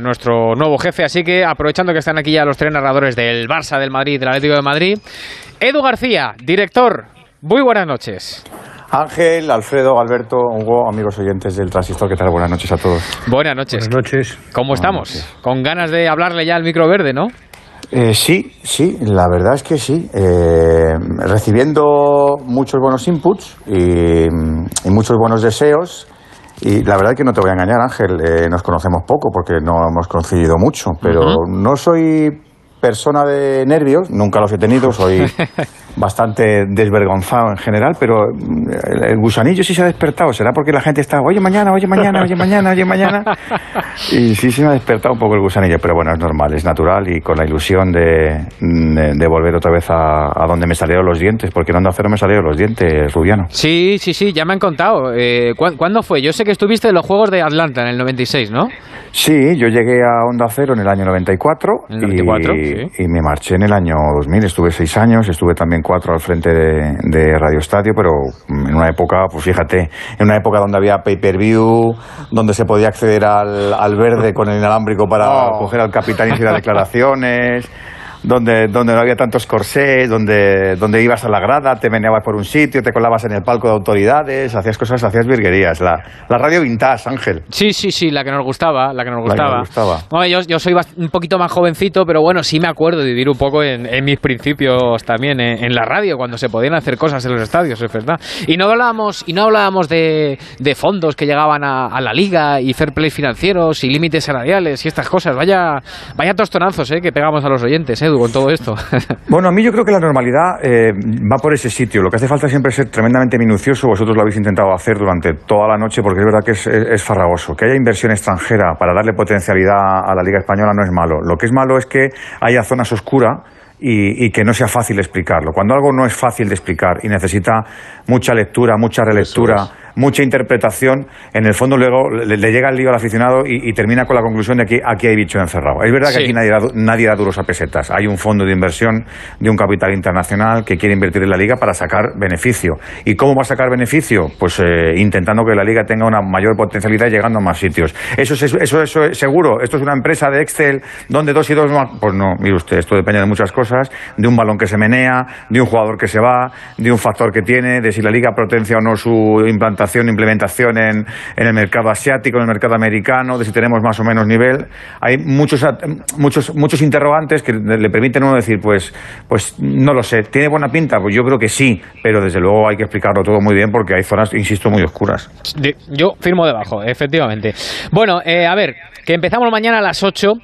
nuestro nuevo jefe, así que aprovechando que están aquí ya los tres narradores del Barça, del Madrid, del Atlético de Madrid, Edu García, director, muy buenas noches. Ángel, Alfredo, Alberto, Hugo, amigos oyentes del Transistor, ¿qué tal? Buenas noches a todos. Buenas noches. Buenas noches. ¿Cómo estamos? Con ganas de hablarle ya al micro verde, ¿no? Eh, sí, sí, la verdad es que sí. Eh, recibiendo muchos buenos inputs y, y muchos buenos deseos y la verdad es que no te voy a engañar, Ángel, eh, nos conocemos poco porque no hemos coincidido mucho, pero no soy persona de nervios, nunca los he tenido, soy bastante desvergonzado en general, pero el, el, gusanillo sí se ha despertado. ¿Será porque la gente está, oye mañana, oye mañana, oye mañana, oye mañana? Y sí se me ha despertado un poco el gusanillo, pero bueno, es normal, es natural y con la ilusión de, de, de volver otra vez a, a, donde me salieron los dientes, porque en Onda Cero me salieron los dientes, Rubiano. Sí, sí, sí, ya me han contado. Eh, ¿Cuándo fue? Yo sé que estuviste en los Juegos de Atlanta en el 96, ¿no? Sí, yo llegué a Onda Cero en el año 94, ¿En el 94 y, sí. y me marché en el año 2000. Estuve seis años, estuve también cuatro al frente de, de Radio Estadio, pero en una época, pues fíjate, en una época donde había pay-per-view, donde se podía acceder al, al verde con el inalámbrico para Oh. coger al capitán y a declaraciones. Donde, donde no había tantos corsés, donde, donde ibas a la grada, te meneabas por un sitio, te colabas en el palco de autoridades, hacías cosas, hacías virguerías. La, la radio vintage, Ángel. Sí, sí, sí, la que nos gustaba, la que nos La que gustaba. nos gustaba. No, yo, yo soy un poquito más jovencito, pero bueno, sí me acuerdo de vivir un poco en, en mis principios también en, en la radio, cuando se podían hacer cosas en los estadios, es verdad. Y no hablábamos, y no hablábamos de, de fondos que llegaban a, a la liga y fair play financieros y límites salariales y estas cosas. Vaya, vaya tostonazos eh, que pegamos a los oyentes, Edu, con todo esto. Bueno, a mí yo creo que la normalidad eh, va por ese sitio. Lo que hace falta siempre es ser tremendamente minucioso. Vosotros lo habéis intentado hacer durante toda la noche porque es verdad que es, es- es farragoso. Que haya inversión extranjera para darle potencialidad a la Liga Española no es malo. Lo que es malo es que haya zonas oscuras y, y que no sea fácil explicarlo. Cuando algo no es fácil de explicar y necesita mucha lectura, mucha relectura, mucha interpretación, en el fondo luego le, le llega el lío al aficionado y, y termina con la conclusión de que aquí hay bicho encerrado. Es verdad que aquí nadie da, nadie da duros a pesetas. Hay un fondo de inversión de un capital internacional que quiere invertir en la liga para sacar beneficio. ¿Y cómo va a sacar beneficio? Pues eh, intentando que la liga tenga una mayor potencialidad llegando a más sitios. Eso es, eso, eso es seguro. Esto es una empresa de Excel donde dos y dos más. Pues no, mire usted, esto depende de muchas cosas, de un balón que se menea, de un jugador que se va, de un factor que tiene, de si la liga potencia o no su implantación, implementación en, en el mercado asiático, en el mercado americano, de si tenemos más o menos nivel. Hay muchos, muchos, muchos interrogantes que le permiten uno decir, pues, pues no lo sé, ¿tiene buena pinta? Pues yo creo que sí, pero desde luego hay que explicarlo todo muy bien porque hay zonas, insisto, muy oscuras. Yo firmo debajo, efectivamente. Bueno, eh, a ver, que empezamos mañana a las 8.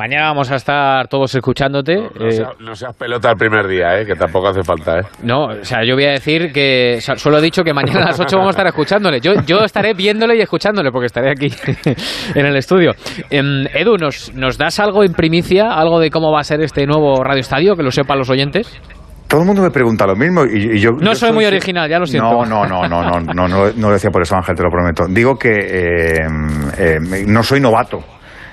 Mañana vamos a estar todos escuchándote. No, eh, seas, no seas pelota el primer día, ¿eh? que tampoco hace falta. ¿eh? No, o sea, yo voy a decir que o sea, solo he dicho que mañana a las 8 vamos a estar escuchándole. Yo, yo estaré viéndole y escuchándole porque estaré aquí en el estudio. Em, Edu, ¿nos, ¿nos das algo en primicia, algo de cómo va a ser este nuevo Radio Estadio, que lo sepan los oyentes? Todo el mundo me pregunta lo mismo y, y yo... No yo soy muy original, ya lo siento. No, no, no, no, no, no, no, no lo decía por eso, Ángel, te lo prometo. Digo que eh, eh, no soy novato.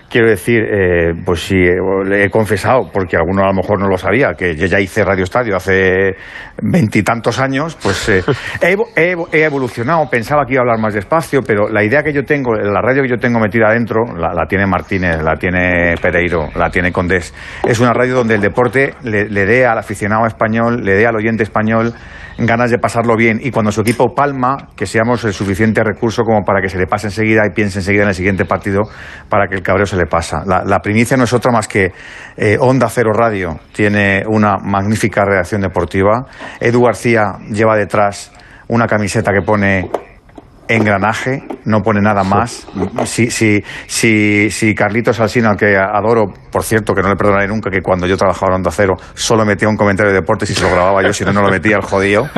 Quiero decir, eh, pues sí, eh, le he confesado, porque alguno a lo mejor no lo sabía, que yo ya hice Radio Estadio hace veintitantos años, pues eh, he, evo- he evo- he evolucionado, pensaba que iba a hablar más despacio, pero la idea que yo tengo, la radio que yo tengo metida adentro, la, la tiene Martínez, la tiene Pereiro, la tiene Condés, es una radio donde el deporte le, le dé al aficionado español, le dé al oyente español ganas de pasarlo bien y cuando su equipo palma, que seamos el suficiente recurso como para que se le pase enseguida y piense enseguida en el siguiente partido para que el cabreo se le pasa. La, primicia no es otra más que eh, Onda Cero Radio tiene una magnífica redacción deportiva. Edu García lleva detrás una camiseta que pone engranaje, no pone nada más. Si, si, si, si Carlitos Alsina, al que adoro, por cierto, que no le perdonaré nunca, que cuando yo trabajaba en Onda Cero solo metía un comentario de deportes y se lo grababa yo, si no, no lo metía el jodido,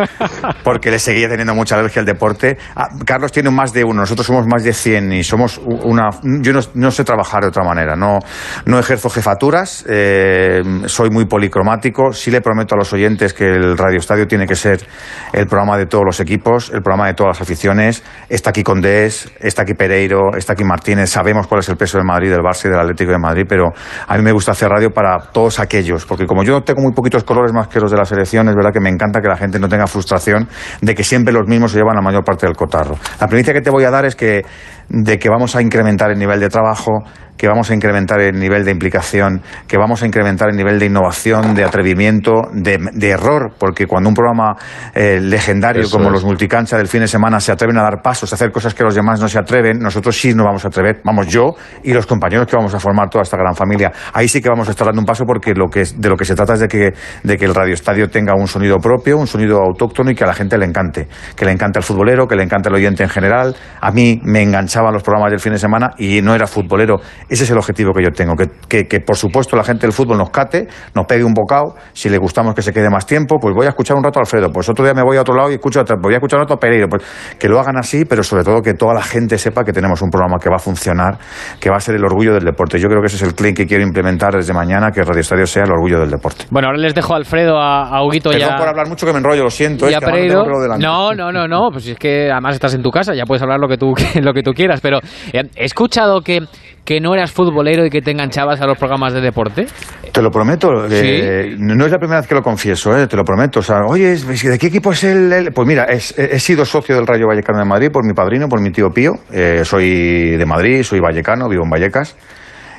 porque le seguía teniendo mucha alergia al deporte. Ah, Carlos tiene más de uno, nosotros somos más de 100 y somos una... Yo no, no sé trabajar de otra manera, no, no ejerzo jefaturas, eh, soy muy policromático, sí le prometo a los oyentes que el Radio Estadio tiene que ser el programa de todos los equipos, el programa de todas las aficiones. Está aquí Condés, está aquí Pereiro, está aquí Martínez, sabemos cuál es el peso del Madrid, del Barça y del Atlético de Madrid, pero a mí me gusta hacer radio para todos aquellos, porque como yo tengo muy poquitos colores más que los de la selección, es verdad que me encanta que la gente no tenga frustración de que siempre los mismos se llevan la mayor parte del cotarro. La primicia que te voy a dar es que de que vamos a incrementar el nivel de trabajo, que vamos a incrementar el nivel de implicación, que vamos a incrementar el nivel de innovación, de atrevimiento, de, error, porque cuando un programa eh, legendario como los multicancha del fin de semana se atreven a dar pasos, a hacer cosas que los demás no se atreven, nosotros sí nos vamos a atrever, vamos yo y los compañeros que vamos a formar toda esta gran familia. Ahí sí que vamos a estar dando un paso porque lo que de lo que se trata es de que, de que el radioestadio tenga un sonido propio, un sonido autóctono y que a la gente le encante, que le encante el futbolero, que le encante el oyente en general. A mí me enganchaban los programas del fin de semana y no era futbolero ese es el objetivo que yo tengo, que, que, por supuesto la gente del fútbol nos cate, nos pegue un bocado, si le gustamos que se quede más tiempo, pues voy a escuchar un rato a Alfredo, pues otro día me voy a otro lado y escucho otro, voy a escuchar otro a Pereiro, pues que lo hagan así, pero sobre todo que toda la gente sepa que tenemos un programa que va a funcionar, que va a ser el orgullo del deporte. Yo creo que ese es el claim que quiero implementar desde mañana, que Radio Estadio sea el orgullo del deporte. Bueno, ahora les dejo a Alfredo, a, a Huguito Perdón por hablar mucho que me enrollo, lo siento. Y a Pereiro. No, no, no, no, pues es que además estás en tu casa, ya puedes hablar lo que tú, lo que tú quieras, pero eh, he escuchado que que no eras futbolero y que te enganchabas a los programas de deporte? Te lo prometo. Eh, no es la primera vez que lo confieso, eh, te lo prometo. O sea, oye, ¿de qué equipo es el...? Pues mira, he, sido socio del Rayo Vallecano de Madrid por mi padrino, por mi tío Pío. Eh, soy de Madrid, soy vallecano, vivo en Vallecas.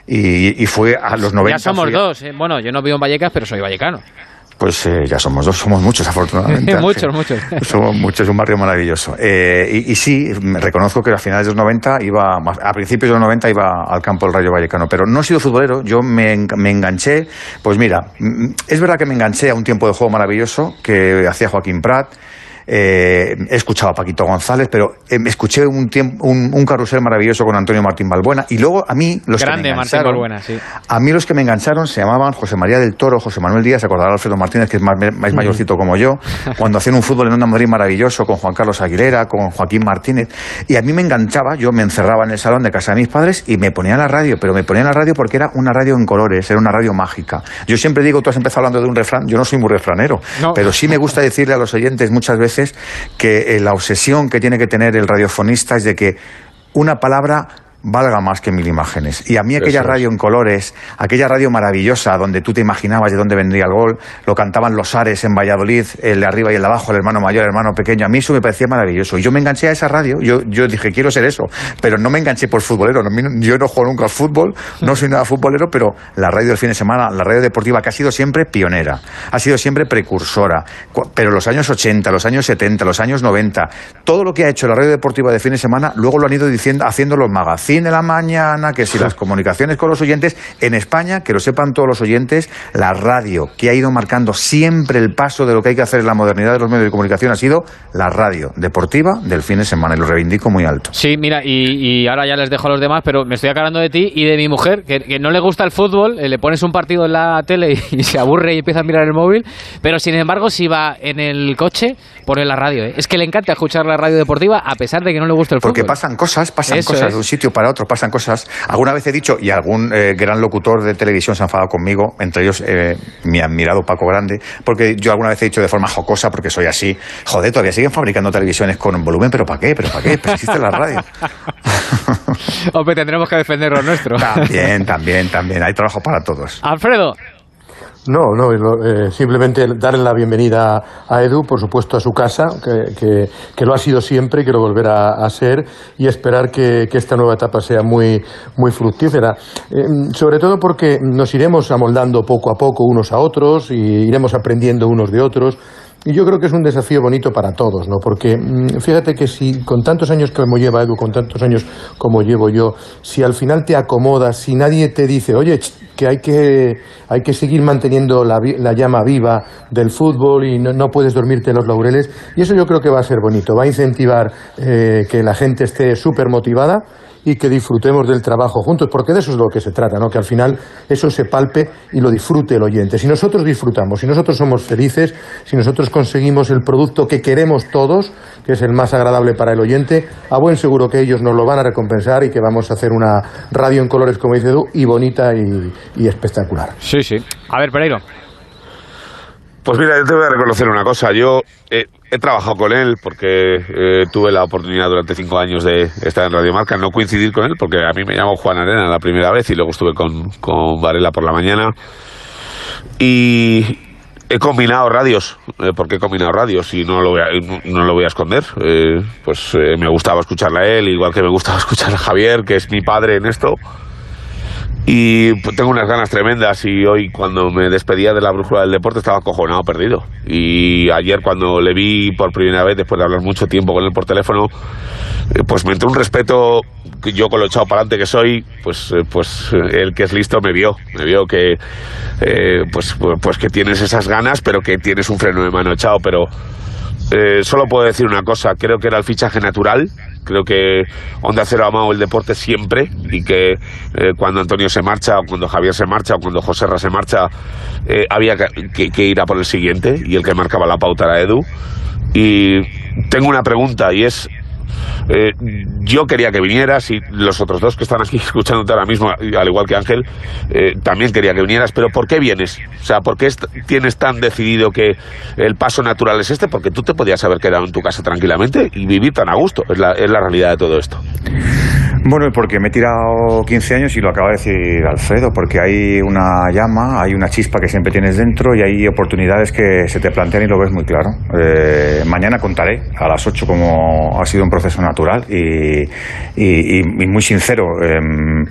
Y, fue a los 90... Ya somos dos. Bueno, yo no vivo en Vallecas, pero soy vallecano. Pues eh, ya somos dos, somos muchos afortunadamente. muchos, muchos. somos muchos, es un barrio maravilloso. Eh, y, sí, reconozco que a finales de los 90 iba, a principios de los 90 iba al campo del Rayo Vallecano, pero no he sido futbolero, yo me, me enganché, pues mira, mm, es verdad que me enganché a un tiempo de juego maravilloso que hacía Joaquín Prat, eh, he escuchado a Paquito González, pero eh, escuché un, tiempo, un, carrusel maravilloso con Antonio Martín Balbuena. Y luego a mí los que me engancharon, A mí los que me engancharon se llamaban José María del Toro, José Manuel Díaz, se acordará Alfredo Martínez, que es más, mayorcito como yo, cuando hacían un fútbol en una Madrid maravilloso con Juan Carlos Aguilera, con Joaquín Martínez. Y a mí me enganchaba, yo me encerraba en el salón de casa de mis padres y me ponía la radio, pero me ponía la radio porque era una radio en colores, era una radio mágica. Yo siempre digo, tú has empezado hablando de un refrán, yo no soy muy refranero, pero sí me gusta decirle a los oyentes muchas veces que eh, la obsesión que tiene que tener el radiofonista es de que una palabra valga más que mil imágenes. Y a mí aquella radio en colores, aquella radio maravillosa donde tú te imaginabas de dónde vendría el gol, lo cantaban los Ares en Valladolid, el de arriba y el de abajo, el hermano mayor, el hermano pequeño, a mí eso me parecía maravilloso. Y yo me enganché a esa radio, yo, yo dije, quiero ser eso, pero no me enganché por futbolero, yo no juego nunca al fútbol, no soy nada futbolero, pero la radio del fin de semana, la radio deportiva que ha sido siempre pionera, ha sido siempre precursora, pero los años 80, los años 70, los años 90, todo lo que ha hecho la radio deportiva de fin de semana, luego lo han ido diciendo, haciendo los magazines, de la mañana, que si las comunicaciones con los oyentes, en España, que lo sepan todos los oyentes, la radio, que ha ido marcando siempre el paso de lo que hay que hacer en la modernidad de los medios de comunicación, ha sido la radio deportiva del fin de semana, y lo reivindico muy alto. Sí, mira, y, ahora ya les dejo a los demás, pero me estoy aclarando de ti y de mi mujer, que, no le gusta el fútbol, eh, le pones un partido en la tele y, se aburre y empieza a mirar el móvil, pero sin embargo, si va en el coche, pone la radio. ¿eh? Es que le encanta escuchar la radio deportiva a pesar de que no le gusta el fútbol. Porque pasan cosas, pasan cosas de un sitio para otro, pasan cosas. Alguna vez he dicho, y algún eh, gran locutor de televisión se ha enfadado conmigo, entre ellos eh, mi admirado Paco Grande, porque yo alguna vez he dicho de forma jocosa, porque soy así, joder, todavía siguen fabricando televisiones con volumen, pero ¿para qué? ¿Pero para qué? Pues existe la radio. Hombre, tendremos que defender lo nuestro. También, también, también. Hay trabajo para todos. Alfredo. No, no, eh, simplemente darle la bienvenida a Edu, por supuesto, a su casa, que, que, lo ha sido siempre y que lo volverá a ser, y esperar que, que esta nueva etapa sea muy, muy fructífera. Eh, sobre todo porque nos iremos amoldando poco a poco unos a otros y iremos aprendiendo unos de otros. Y yo creo que es un desafío bonito para todos, ¿no? Porque mm, fíjate que si con tantos años como lleva Edu, con tantos años como llevo yo, si al final te acomodas, si nadie te dice, oye, que hay que, hay que seguir manteniendo la, la llama viva del fútbol y no, puedes dormirte los laureles, y eso yo creo que va a ser bonito, va a incentivar eh, que la gente esté súper motivada y que disfrutemos del trabajo juntos, porque de eso es lo que se trata, ¿no? que al final eso se palpe y lo disfrute el oyente. Si nosotros disfrutamos, si nosotros somos felices, si nosotros conseguimos el producto que queremos todos, que es el más agradable para el oyente, a buen seguro que ellos nos lo van a recompensar y que vamos a hacer una radio en colores, como dice tú, y bonita y, y espectacular. Sí, sí. A ver, Pereiro. Pues mira, yo te voy a reconocer una cosa. Yo eh, he trabajado con él porque eh, tuve la oportunidad durante cinco años de estar en Radio Marca, no coincidir con él, porque a mí me llamó Juan Arena la primera vez y luego estuve con, con Varela por la mañana. Y, he combinado radios, eh, porque he combinado radios y no lo voy a, no lo voy a esconder. Eh, pues eh, me gustaba escucharla a él, igual que me gustaba escuchar a Javier, que es mi padre en esto. Y pues, tengo unas ganas tremendas y hoy cuando me despedía de la brújula del deporte estaba acojonado, perdido. Y ayer cuando le vi por primera vez, después de hablar mucho tiempo con él por teléfono, eh, pues me entró un respeto yo con lo echado para adelante que soy, pues, eh, pues eh, el que es listo me vio, me vio que, pues, pues que tienes esas ganas, pero que tienes un freno de mano echado, pero solo puedo decir una cosa, creo que era el fichaje natural, creo que Onda Cero ha amado el deporte siempre y que cuando Antonio se marcha, o cuando Javier se marcha, o cuando José Ra se marcha, había que, que, ir a por el siguiente y el que marcaba la pauta era Edu. Y tengo una pregunta y es, eh, yo quería que vinieras y los otros dos que están aquí escuchándote ahora mismo, al igual que Ángel, eh, también quería que vinieras, pero ¿por qué vienes? O sea, ¿por qué tienes tan decidido que el paso natural es este? Porque tú te podías haber quedado en tu casa tranquilamente y vivir tan a gusto, es la, es la realidad de todo esto. Bueno, porque me he tirado 15 años y lo acaba de decir Alfredo, porque hay una llama, hay una chispa que siempre tienes dentro y hay oportunidades que se te plantean y lo ves muy claro. Eh, mañana contaré a las 8 cómo ha sido un proceso natural y, muy sincero. Em,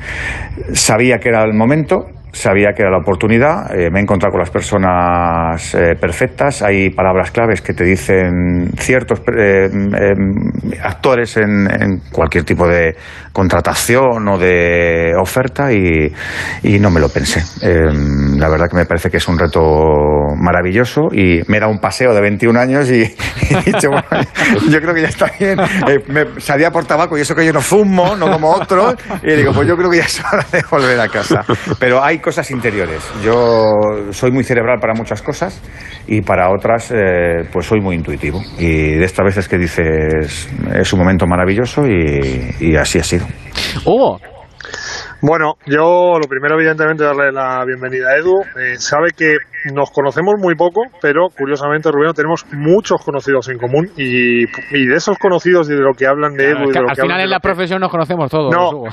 sabía que era el momento, sabía que era la oportunidad, eh, me he encontrado con las personas eh, perfectas, hay palabras claves que te dicen ciertos eh, em, actores en, cualquier tipo de contratación o de oferta y, no me lo pensé. Em, la verdad que me parece que es un reto maravilloso y me da un paseo de 21 años y, yo creo que ya está bien. me salía por tabaco y eso que yo no fumo, no como otros, y digo, pues yo creo que ya es hora de volver a casa. Pero hay cosas interiores. Yo soy muy cerebral para muchas cosas y para otras eh, pues soy muy intuitivo. Y de esta vez es que dices, es un momento maravilloso y, y así ha sido. Hugo, bueno, yo lo primero, evidentemente, darle la bienvenida a Edu. Eh, sabe que nos conocemos muy poco, pero curiosamente, Rubén, tenemos muchos conocidos en común y, de esos conocidos y de lo que hablan de Edu. al final en la profesión nos conocemos todos. No,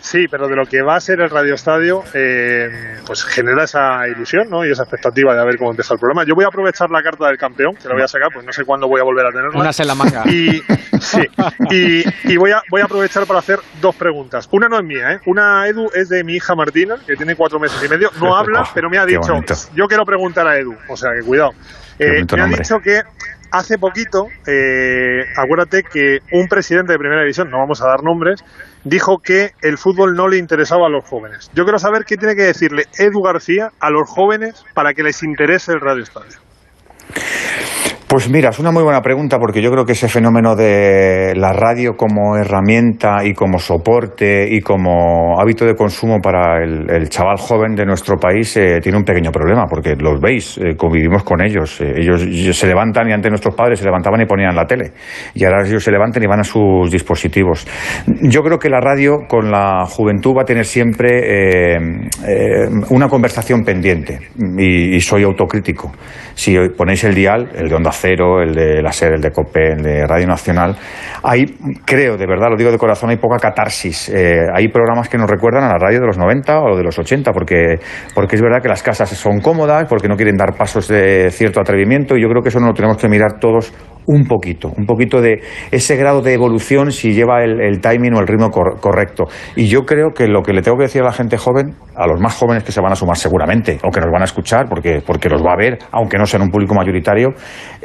sí, pero de lo que va a ser el Radio Estadio, eh, pues genera esa ilusión ¿no? y esa expectativa de ver cómo empieza el programa. Yo voy a aprovechar la carta del campeón, que la voy a sacar, pues no sé cuándo voy a volver a tenerla. Una en la manga. Y, sí, y, voy, a, voy a aprovechar para hacer dos preguntas. Una no es mía, ¿eh? Una Edu es de mi hija Martina, que tiene cuatro meses y medio. No habla, pero me ha dicho, yo quiero preguntar a Edu, o sea que cuidado. Eh, me ha dicho que hace poquito, eh, acuérdate que un presidente de primera división, no vamos a dar nombres, dijo que el fútbol no le interesaba a los jóvenes. Yo quiero saber qué tiene que decirle Edu García a los jóvenes para que les interese el Radio Estadio. Pues mira, es una muy buena pregunta porque yo creo que ese fenómeno de la radio como herramienta y como soporte y como hábito de consumo para el, chaval joven de nuestro país eh, tiene un pequeño problema porque los veis, eh, convivimos con ellos. Eh, ellos, se levantan y ante nuestros padres se levantaban y ponían la tele y ahora ellos se levantan y van a sus dispositivos. Yo creo que la radio con la juventud va a tener siempre una conversación pendiente y, y soy autocrítico. Si ponéis el dial, el de onda El de la SER, el de COPE, el de Radio Nacional. Ahí creo, de verdad, lo digo de corazón, hay poca catarsis. Eh, hay programas que nos recuerdan a la radio de los 90 o de los 80, porque, porque es verdad que las casas son cómodas, porque no quieren dar pasos de cierto atrevimiento, y yo creo que eso no lo tenemos que mirar todos un poquito, un poquito de ese grado de evolución si lleva el, timing o el ritmo correcto. Y yo creo que lo que le tengo que decir a la gente joven, a los más jóvenes que se van a sumar seguramente, o que nos van a escuchar, porque, porque los va a ver, aunque no sea en un público mayoritario,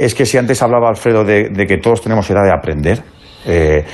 es que si antes hablaba Alfredo de, que todos tenemos edad de aprender, eh,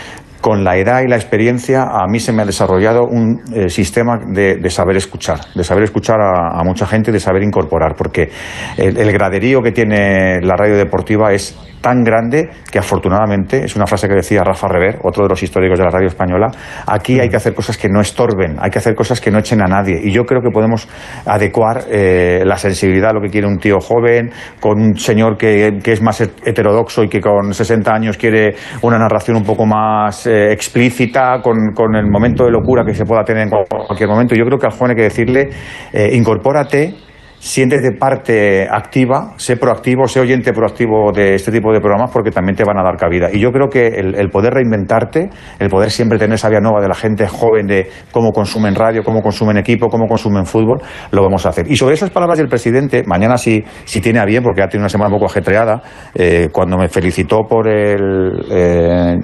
con la edad y la experiencia, a mí se me ha desarrollado un eh, sistema de, saber escuchar, de saber escuchar a, mucha gente de saber incorporar, porque el, graderío que tiene la radio deportiva es tan grande que afortunadamente, es una frase que decía Rafa Rever, otro de los históricos de la radio española, aquí hay que hacer cosas que no estorben, hay que hacer cosas que no echen a nadie. Y yo creo que podemos adecuar eh, la sensibilidad a lo que quiere un tío joven, con un señor que, es más heterodoxo y que con 60 años quiere una narración un poco más eh, explícita, con, con, el momento de locura que se pueda tener en cualquier momento. Yo creo que al joven hay que decirle, eh, incorpórate siéntete parte activa, sé proactivo, sé oyente proactivo de este tipo de programas porque también te van a dar cabida. Y yo creo que el, poder reinventarte, el poder siempre tener esa vía nueva de la gente joven de cómo consumen radio, cómo consumen equipo, cómo consumen fútbol, lo vamos a hacer. Y sobre esas palabras del presidente, mañana si, si tiene a bien, porque ha tenido una semana un poco ajetreada, eh, cuando me felicitó por el, eh,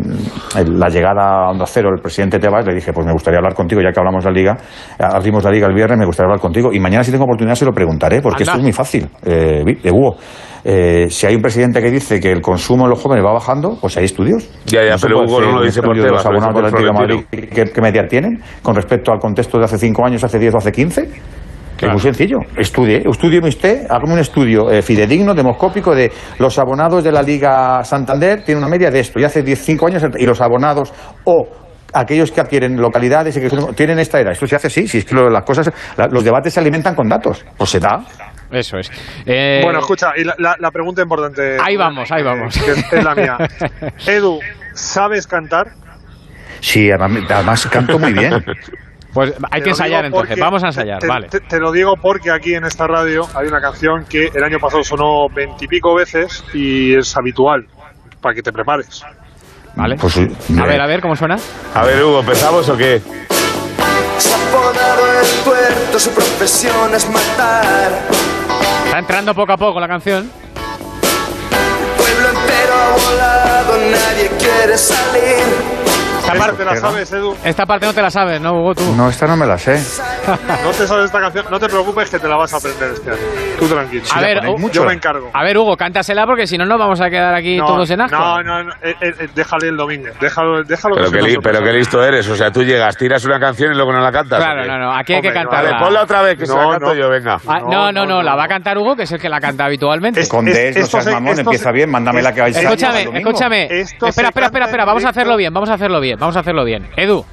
la llegada a Onda Cero el presidente Tebas, le dije, pues me gustaría hablar contigo, ya que hablamos de la Liga, abrimos la Liga el viernes, me gustaría hablar contigo. Y mañana si tengo oportunidad se lo pregunto porque esto es muy fácil, eh, de Hugo. Eh, si hay un presidente que dice que el consumo de los jóvenes va bajando, pues hay estudios. Ya, ya, pero Hugo no lo dice por los abonados de Madrid, ¿qué, media tienen con respecto al contexto de hace 5 años, hace 10 o hace 15? Es muy sencillo. Estudie, estudie usted, hágame un estudio eh, fidedigno, demoscópico de los abonados de la Liga Santander tienen una media de esto, y hace 15 años, y los abonados o aquellos que adquieren localidades y que tienen esta edad. Esto se hace así, si es que las cosas, los debates se alimentan con datos. Pues se da. Eso es. Eh, bueno, escucha, y la, pregunta importante. Ahí vamos, ahí vamos. es la mía. Edu, ¿sabes cantar? Sí, además canto muy bien. Pues hay que ensayar entonces, vamos a ensayar, vale. Te, lo digo porque aquí en esta radio hay una canción que el año pasado sonó veintipico veces y es habitual, para que te prepares. ¿Vale? Pues, a ver, a ver, ¿cómo suena? A ver, Hugo, ¿empezamos o qué? su profesión es matar. Está entrando poco a poco la canción. pueblo entero ha volado, nadie quiere salir. Esta parte la sabes, Edu. Esta parte no te la sabes, ¿no, Hugo? Tú. No, esta no me la sé. no te sabes esta canción, no te preocupes que te la vas a aprender este año. Tú tranquilo. a ver, yo me encargo. A ver, Hugo, cántasela porque si no nos vamos a quedar aquí todos en asco. No, no, no eh, eh, eh, déjale el domingo. Déjalo, déjalo pero que, pero qué listo eres. O sea, tú llegas, tiras una canción y luego no la cantas. Claro, no, no. Aquí hay que cantarla. Vale, ponla otra vez que se la canto yo, venga. Ah, no, no, no, la va a cantar Hugo, que es el que la canta habitualmente. Escondes, no seas mamón, empieza bien, mándame la que vais a Escúchame, escúchame. Espera, espera, espera, espera. Vamos a hacerlo bien, vamos a hacerlo bien, vamos a hacerlo bien. Edu,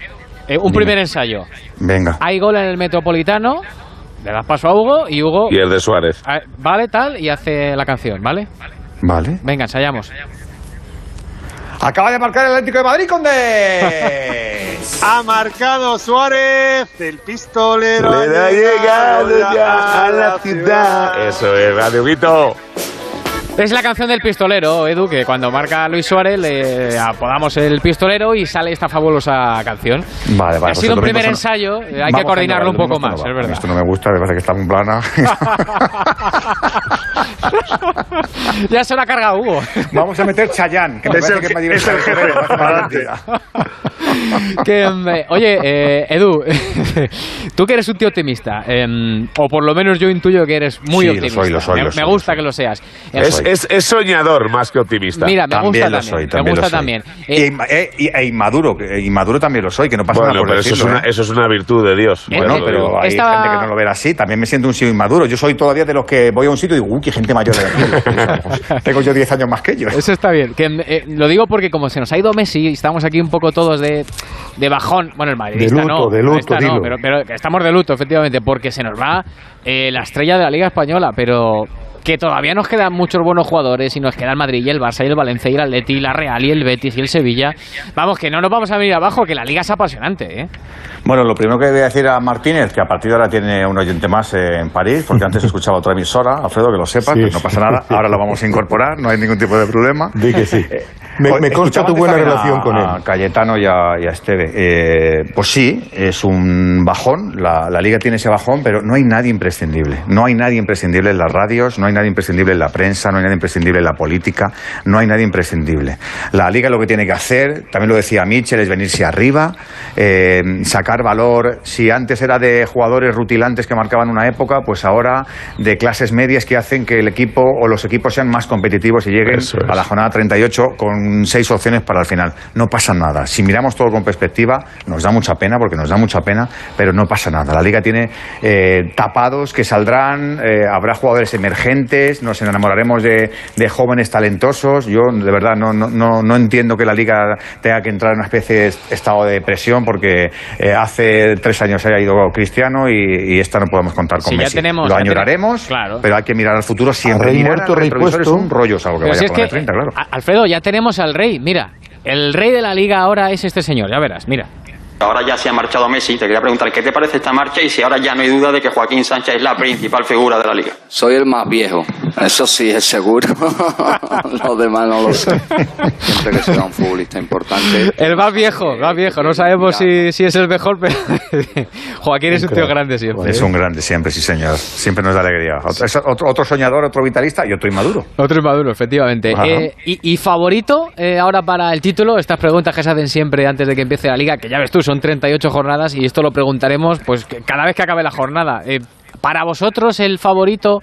eh, un primer ensayo. Venga. Hay gol en el Metropolitano, le das paso a Hugo y Hugo... Y el de Suárez. Ah, vale, tal, y hace la canción, ¿vale? Vale. Venga, ensayamos. Acaba de marcar el Atlético de Madrid con de... ha marcado Suárez, el pistolero. Le ha llegado ya a la ciudad. Eso es, Radio Guito. Es la canción del pistolero, Edu, que cuando marca Luis Suárez le apodamos el pistolero y sale esta fabulosa canción. Vale, vale. Ha sido un primer ensayo, hay que coordinarlo un poco más, es verdad. Esto no me gusta, me parece que está muy plana. ya se lo ha cargado Hugo. Vamos a meter Chayán, que me parece que, es el jefe. que, oye, eh, Edu, tú que eres un tío optimista, em, o por lo menos yo intuyo que eres muy optimista. Lo soy, lo soy, me, gusta que lo seas. Es, es, soñador más que optimista. Mira, me gusta también. me gusta también. Eh, eh, y, e inmaduro, inmaduro también lo soy, que no pasa nada por pero eso es, una, eso es una virtud de Dios. Bueno, pero hay gente que no lo verá así. También me siento un tío inmaduro. Yo soy todavía de los que voy a un sitio y digo, uy, qué gente mayor de. Tengo yo 10 años más que ellos. Eso está bien. Que, lo digo porque como se nos ha ido Messi, estamos aquí un poco todos de de bajón. Bueno, el madridista de luto, no. De luto, no, pero, pero, estamos de luto, efectivamente, porque se nos va eh, la estrella de la Liga Española, pero que todavía nos quedan muchos buenos jugadores y nos queda el Madrid y el Barça y el Valencia y el Atleti y la Real y el Betis y el Sevilla. Vamos, que no nos vamos a venir abajo, que la liga es apasionante, ¿eh? Bueno, lo primero que voy a decir a Martínez, que a partir de ahora tiene un oyente más en París, porque antes escuchaba otra emisora, Alfredo, que lo sepas, no pasa nada, ahora lo vamos a incorporar, no hay ningún tipo de problema. Di que sí. Eh, me, consta tu buena relación con él. A Cayetano y a, Esteve. Eh, pues sí, es un bajón, la, la, liga tiene ese bajón, pero no hay nadie imprescindible. No hay nadie imprescindible en las radios, no hay nadie imprescindible en la prensa, no hay nadie imprescindible en la política, no hay nadie imprescindible. La liga lo que tiene que hacer, también lo decía Mitchell, es venirse arriba, eh, sacar valor. Si antes era de jugadores rutilantes que marcaban una época, pues ahora de clases medias que hacen que el equipo o los equipos sean más competitivos y lleguen a la jornada 38 con seis opciones para el final. No pasa nada. Si miramos todo con perspectiva, nos da mucha pena, porque nos da mucha pena, pero no pasa nada. La liga tiene eh, tapados que saldrán, eh, habrá jugadores emergentes, nos enamoraremos de, jóvenes talentosos. Yo, de verdad, no, no, no, entiendo que la liga tenga que entrar en una especie de estado de presión, porque eh, hace tres años haya ido Cristiano y, esta no podemos contar con Messi. Lo añoraremos, pero hay que mirar al futuro siempre. Rey muerto, rey puesto. Es un rollo, algo que vaya por 30, claro. Alfredo, ya tenemos al rey. Mira, el rey de la liga ahora es este señor, ya verás, mira. Ahora ya se ha marchado Messi. Te quería preguntar qué te parece esta marcha y si ahora ya no hay duda de que Joaquín Sánchez es la principal figura de la liga. Soy el más viejo, eso sí es seguro. Los demás no lo sé. Siempre que sea un futbolista importante. El más viejo, más viejo. No sabemos si, si es el mejor, pero Joaquín es un tío grande siempre. Es un grande siempre, sí señor. Siempre nos da alegría. Otro, otro, soñador, otro vitalista y otro inmaduro. Otro inmaduro, efectivamente. Eh, y, favorito eh, ahora para el título? Estas preguntas que se hacen siempre antes de que empiece la liga, que ya ves tú, son 38 jornadas y esto lo preguntaremos pues cada vez que acabe la jornada. Eh, para vosotros, el favorito,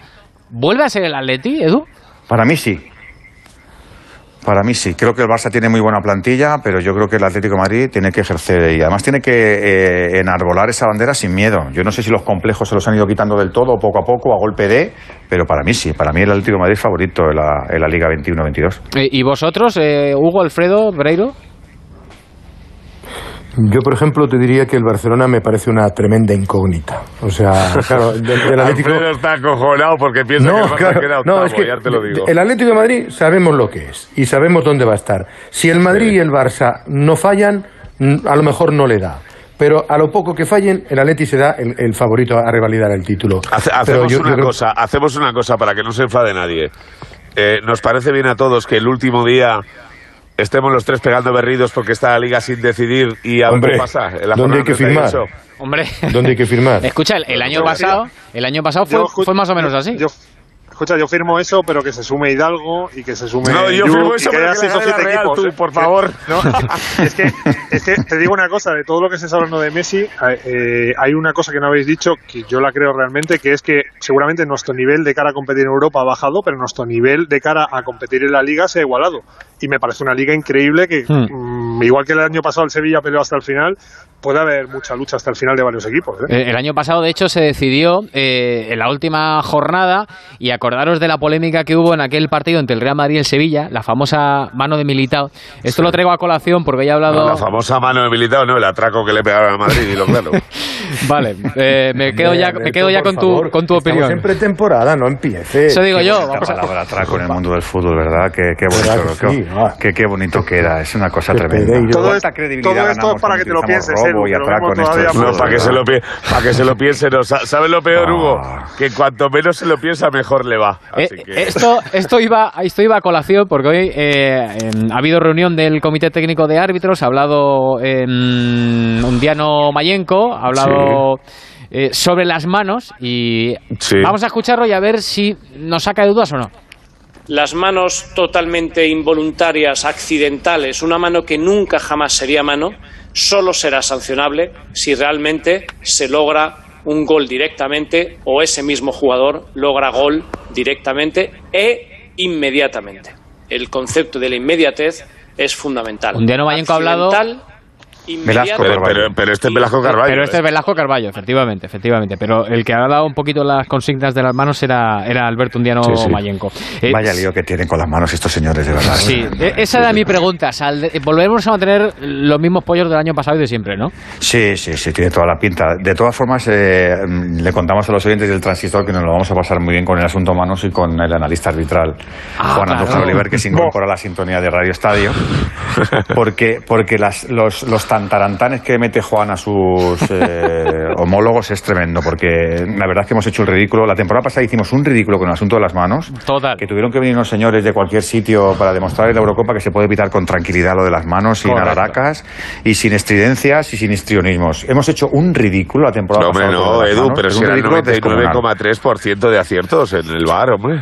¿vuelve a ser el Atleti, Edu? Para mí sí. Para mí sí. Creo que el Barça tiene muy buena plantilla, pero yo creo que el Atlético de Madrid tiene que ejercer y además tiene que eh, enarbolar esa bandera sin miedo. Yo no sé si los complejos se los han ido quitando del todo, poco a poco, a golpe de, pero para mí sí. Para mí el Atlético de Madrid es favorito en la, en la Liga 21-22. Eh, ¿Y vosotros, Hugo, Alfredo, Breiro? Yo, por ejemplo, te diría que el Barcelona me parece una tremenda incógnita. O sea, claro, el Atlético... está acojonado porque piensa que el claro, no, es que ya te lo digo. El Atlético de Madrid sabemos lo que es y sabemos dónde va a estar. Si el Madrid y el Barça no fallan, a lo mejor no le da pero a lo poco que fallen, el Atleti se da el, favorito a revalidar el título. hacemos, una cosa, hacemos una cosa para que no se enfade nadie. Eh, nos parece bien a todos que el último día estemos los tres pegando berridos porque está la liga sin decidir y a Hombre, pasa. ¿Dónde hay que firmar? Hombre, ¿dónde hay que firmar? Escucha, el, año pasado, el año pasado fue, fue más o menos así. Escucha, yo firmo eso, pero que se sume Hidalgo y que se sume. No, yo firmo eso, pero que Real, equipos. Tú, por favor. No, es, que, es que te digo una cosa, de todo lo que se está hablando de Messi, eh, hay una cosa que no habéis dicho, que yo la creo realmente, que es que seguramente nuestro nivel de cara a competir en Europa ha bajado, pero nuestro nivel de cara a competir en la Liga se ha igualado. Y me parece una liga increíble que, hmm. mm, igual que el año pasado el Sevilla peleó hasta el final, puede haber mucha lucha hasta el final de varios equipos. ¿eh? Eh, el año pasado, de hecho, se decidió en la última jornada y a acordaros de la polémica que hubo en aquel partido entre el Real Madrid y el Sevilla, la famosa mano de Militao. Esto lo traigo a colación porque ya he hablado... la famosa mano de Militao, no, el atraco que le pegaron a Madrid, y lo claro. vale, eh, me quedo ya, me quedo ya con, tu, con tu opinión. Siempre temporada, no empiece. Eso digo yo. Vamos palabra atraco en el mundo del fútbol, ¿verdad? Qué, qué bonito, qué, qué, bonito queda, es una cosa tremenda. Todo, esto es para que te lo pienses, y atraco No, para que se lo, para que se lo piense, no. ¿Sabes lo peor, Hugo? Que cuanto menos se lo piensa, mejor le va. Eh, esto, esto, iba, esto iba a colación porque hoy eh, ha habido reunión del Comité Técnico de Árbitros, ha hablado en Undiano Mayenco, ha hablado eh, sobre las manos y vamos a escucharlo y a ver si nos saca de dudas o no. Las manos totalmente involuntarias, accidentales, una mano que nunca jamás sería mano, solo será sancionable si realmente se logra un gol directamente o ese mismo jugador logra gol directamente e inmediatamente. El concepto de la inmediatez es fundamental. Un día no ha hablado pero, pero, este es Velasco Carballo. Pero este es Velasco Carballo, efectivamente, efectivamente. Pero el que ha dado un poquito las consignas de las manos era, era Alberto Undiano Mayenco. Eh, Vaya lío que tienen con las manos estos señores, de verdad. Sí, e, esa era mi pregunta. volvemos a tener los mismos pollos del año pasado y de siempre, ¿no? Sí, sí, sí, tiene toda la pinta. De todas formas, eh, le contamos a los oyentes del transistor que nos lo vamos a pasar muy bien con el asunto manos y con el analista arbitral, ah, Juan Antonio Oliver, que se incorpora a la sintonía de Radio Estadio. Porque, porque las, los, los tarantanes que mete Juan a sus eh, homólogos es tremendo, porque la verdad es que hemos hecho el ridículo. La temporada pasada hicimos un ridículo con el asunto de las manos. Total. Que tuvieron que venir unos señores de cualquier sitio para demostrar en la Eurocopa que se puede evitar con tranquilidad lo de las manos, sin alaracas y sin estridencias y sin histrionismos. Hemos hecho un ridículo la temporada no, pasada. No, Edu, pero si era el 99,3% de aciertos en el bar, hombre.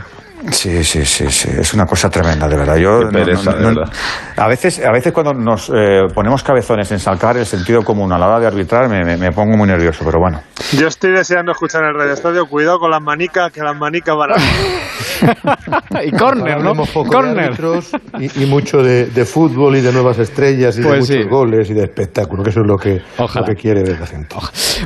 Sí, sí, sí, sí, es una cosa tremenda, de verdad. Yo a veces, a veces cuando nos eh, ponemos cabezones en salcar el sentido común a la hora de arbitrar, me, pongo muy nervioso, pero bueno. Yo estoy deseando escuchar en el Radio Estadio, cuidado con las manicas, que las manicas van a... y córner, ¿no? Corner. Y, y, mucho de, fútbol y de nuevas estrellas y de pues muchos goles y de espectáculo, que eso es lo que, lo que quiere ver la gente.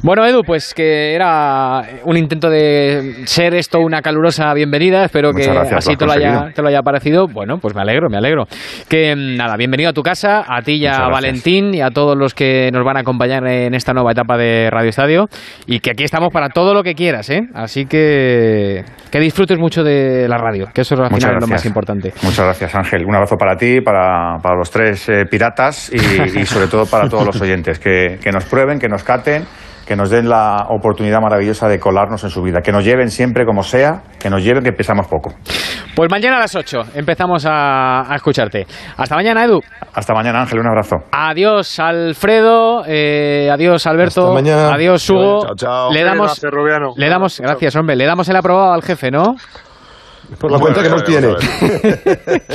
Bueno, Edu, pues que era un intento de ser esto una calurosa bienvenida, espero que que así te lo, haya, te lo, haya, parecido, bueno, pues me alegro, me alegro. Que mm, nada, bienvenido a tu casa, a ti y a Valentín y a todos los que nos van a acompañar en esta nueva etapa de Radio Estadio y que aquí estamos para todo lo que quieras, ¿eh? Así que que disfrutes mucho de la radio, que eso es al final lo más importante. Muchas gracias, Ángel. Un abrazo para ti, para, para los tres eh, piratas y, y, sobre todo para todos los oyentes. Que, que nos prueben, que nos caten que nos den la oportunidad maravillosa de colarnos en su vida, que nos lleven siempre como sea, que nos lleven que pesamos poco. Pues mañana a las 8 empezamos a, escucharte. Hasta mañana, Edu. Hasta mañana, Ángel, un abrazo. Adiós, Alfredo. Eh, adiós, Alberto. Hasta mañana. Adiós, Hugo. Chao, chao. Le damos, gracias, le damos, gracias, hombre. Le damos el aprobado al jefe, ¿no? Por la cuenta que nos tiene.